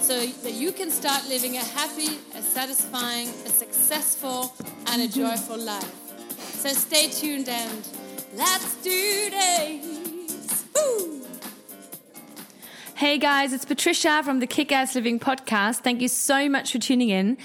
so that you can start living a happy, a satisfying, a successful, and a mm-hmm. joyful life. So stay tuned and let's do this. Woo! Hey guys, it's Patricia from the Kick Ass Living podcast. Thank you so much for tuning in.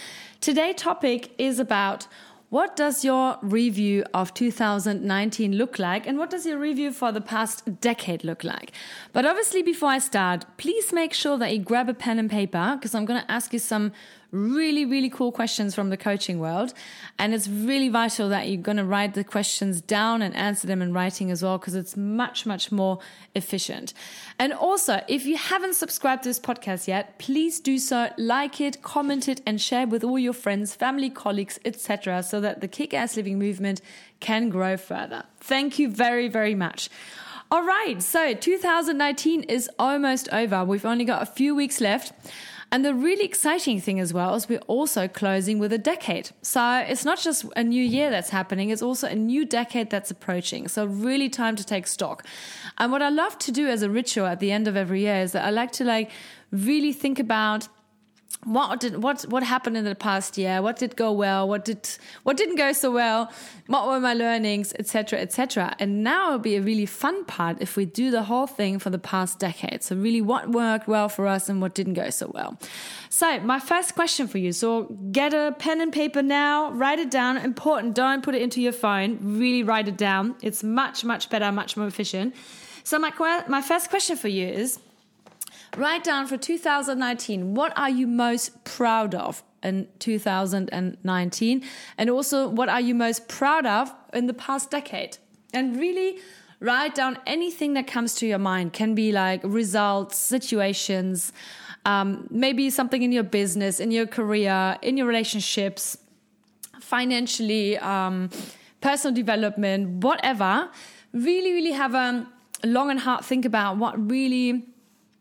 Today's topic is about what does your review of 2019 look like? And what does your review for the past decade look like? But obviously, before I start, please make sure that you grab a pen and paper because I'm going to ask you some really, really cool questions from the coaching world. And it's really vital that you're going to write the questions down and answer them in writing as well, because it's much, much more efficient. And also, if you haven't subscribed to this podcast yet, please do so, like it, comment it, and share with all your friends, family, colleagues, etc., so that the kick ass living movement can grow further. Thank you very, very much. All right, so 2019 is almost over. We've only got a few weeks left. And the really exciting thing as well is we're also closing with a decade. So it's not just a new year that's happening, it's also a new decade that's approaching. So really time to take stock. And what I love to do as a ritual at the end of every year is that I like to like really think about what did what what happened in the past year? What did go well? What did what didn't go so well? What were my learnings? Etc etc and now it'll be a really fun part if we do the whole thing for the past decade. So really what worked well for us and what didn't go so well. So my first question for you. So get a pen and paper now write it down. Important don't put it into your phone. Really write it down. It's much much better much more efficient. So my my first question for you is Write down for 2019 what are you most proud of in 2019 and also what are you most proud of in the past decade? And really write down anything that comes to your mind. Can be like results situations um, maybe something in your business in your career in your relationships financially um, personal development whatever. Really really have a long and hard think about what really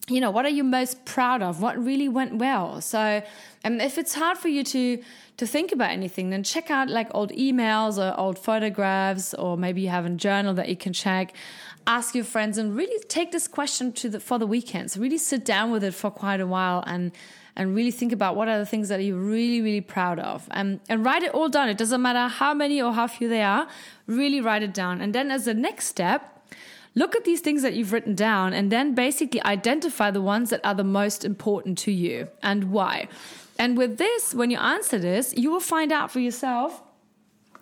you know, what are you most proud of? What really went well? So, um, if it's hard for you to to think about anything, then check out like old emails or old photographs, or maybe you have a journal that you can check. Ask your friends and really take this question to the for the weekends. Really sit down with it for quite a while and and really think about what are the things that you're really really proud of and and write it all down. It doesn't matter how many or how few they are. Really write it down, and then as the next step Look at these things that you've written down and then basically identify the ones that are the most important to you and why. And with this, when you answer this, you will find out for yourself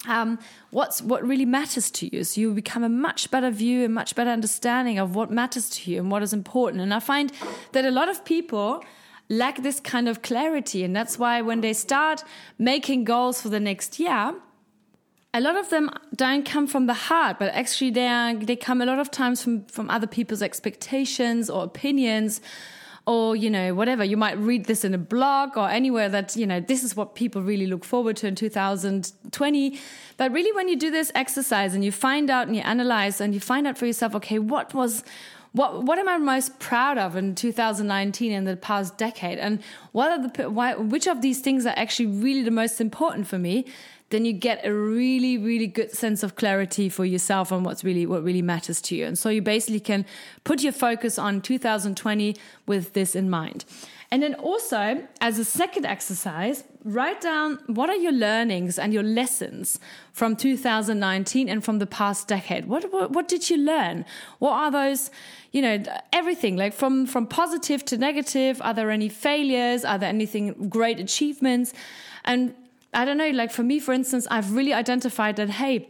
um, what's what really matters to you. So you will become a much better view, a much better understanding of what matters to you and what is important. And I find that a lot of people lack this kind of clarity, and that's why when they start making goals for the next year, a lot of them don't come from the heart, but actually they are, they come a lot of times from, from other people's expectations or opinions or, you know, whatever. You might read this in a blog or anywhere that, you know, this is what people really look forward to in 2020. But really when you do this exercise and you find out and you analyze and you find out for yourself, okay, what was, what what am I most proud of in 2019 in the past decade, and what are the why, which of these things are actually really the most important for me? Then you get a really, really good sense of clarity for yourself on what's really, what really matters to you. And so you basically can put your focus on 2020 with this in mind. And then also, as a second exercise, write down what are your learnings and your lessons from 2019 and from the past decade. What, what, what did you learn? What are those, you know, everything like from, from positive to negative? Are there any failures? Are there anything great achievements? And I don't know, like for me, for instance, I've really identified that, hey,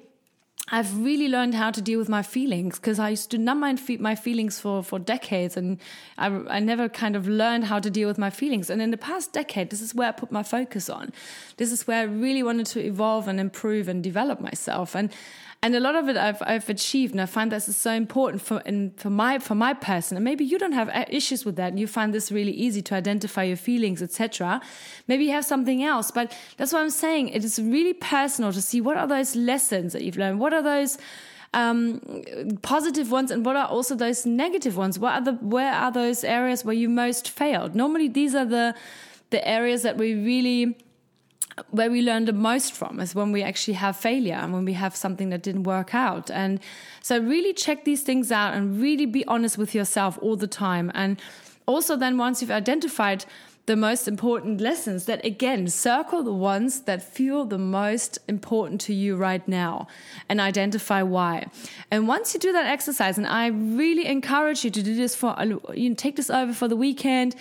I've really learned how to deal with my feelings because I used to numb my, my feelings for, for decades and I, I never kind of learned how to deal with my feelings. And in the past decade, this is where I put my focus on. This is where I really wanted to evolve and improve and develop myself. And and a lot of it I've, I've achieved and i find this is so important for in, for my for my person. And maybe you don't have uh, issues with that and you find this really easy to identify your feelings etc maybe you have something else but that's what i'm saying. It is really personal to see what are those lessons that you've learned. What are those um, positive ones and what are also those negative ones? What are the where are those areas where you most failed? Normally these are the the areas that we really where we learn the most from is when we actually have failure and when we have something that didn't work out. And so really check these things out and really be honest with yourself all the time. And also then once you've identified the most important lessons that again circle the ones that feel the most important to you right now and identify why and once you do that exercise and i really encourage you to do this for you know, take this over for the weekend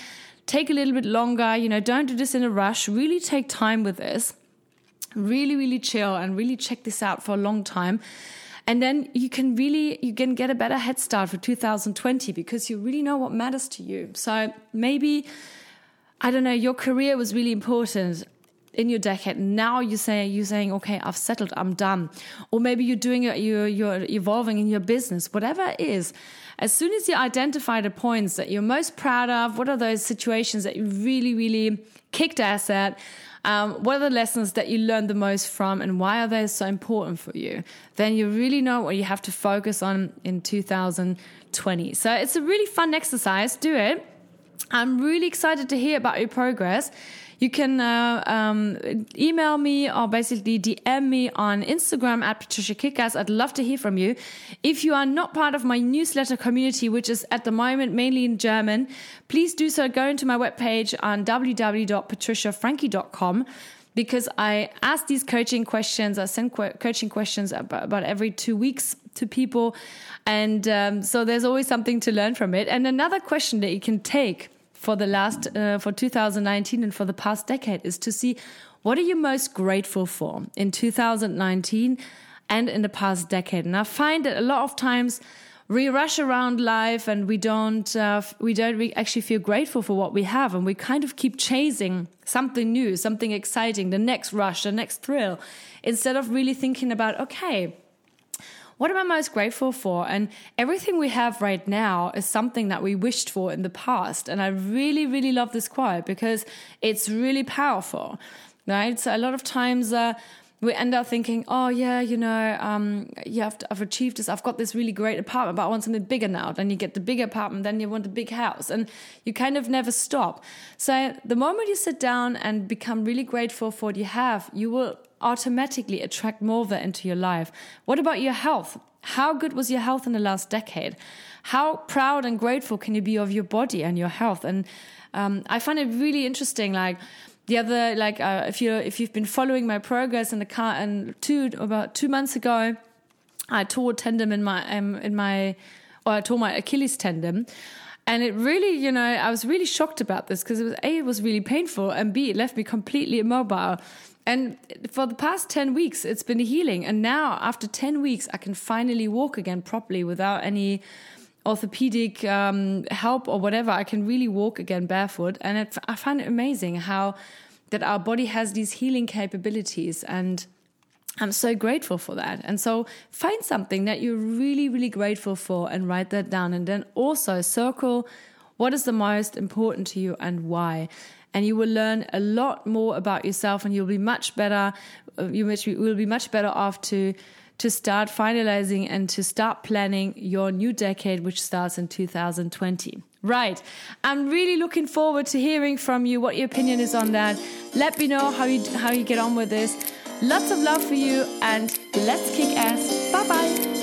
take a little bit longer. You know, don't do this in a rush. Really take time with this. Really, really chill and really check this out for a long time. And then you can really, you can get a better head start for 2020 because you really know what matters to you. So maybe, I don't know, your career was really important in your decade. Now you say you're saying, okay, I've settled, I'm done. Or maybe you're doing it, you're you're evolving in your business, whatever it is. As soon as you identify the points that you're most proud of, what are those situations that you really, really kicked ass at? Um, what are the lessons that you learned the most from and why are they so important for you? Then you really know what you have to focus on in 2020. So it's a really fun exercise. Do it. I'm really excited to hear about your progress. You can uh, um, email me or basically DM me on Instagram at Patricia Kickass. I'd love to hear from you. If you are not part of my newsletter community, which is at the moment mainly in German, please do so. Go into my webpage on www.patriciafrankie.com because I ask these coaching questions. I send qu- coaching questions about, about, every two weeks to people. And um, so there's always something to learn from it. And another question that you can take for the last uh, for 2019 and for the past decade is to see what are you most grateful for in 2019 and in the past decade. And i find that a lot of times we rush around life and we don't uh, we don't re actually feel grateful for what we have and we kind of keep chasing something new something exciting the next rush the next thrill instead of really thinking about okay what am I most grateful for? And everything we have right now is something that we wished for in the past. And I really, really love this quote because it's really powerful, right? So a lot of times, uh, we end up thinking, oh yeah, you know, um, yeah, I've, I've, achieved this. I've got this really great apartment, but I want something bigger now. Then you get the bigger apartment, then you want a big house, and you kind of never stop. So the moment you sit down and become really grateful for what you have, you will automatically attract more of that into your life. What about your health? How good was your health in the last decade? How proud and grateful can you be of your body and your health? And um, I find it really interesting. Like the other, like uh, if you if you've been following my progress in the car, and two about two months ago, I tore a tendon in my um, in my or I tore my Achilles tendon. And it really, you know, I was really shocked about this because it was A, it was really painful, and B, it left me completely immobile. And for the past 10 weeks, it's been healing. And now, after 10 weeks, I can finally walk again properly without any orthopedic um, help or whatever. I can really walk again barefoot. And it, I find it amazing how that our body has these healing capabilities. And I'm so grateful for that. And so find something that you're really, really grateful for and write that down. And then also circle what is the most important to you and why and you will learn a lot more about yourself and you'll be much better uh, you will be much better off to to start finalizing and to start planning your new decade which starts in 2020 right. I'm really looking forward to hearing from you what your opinion is on that. Let me know how you how you get on with this. Lots of love for you and let's kick ass. Bye bye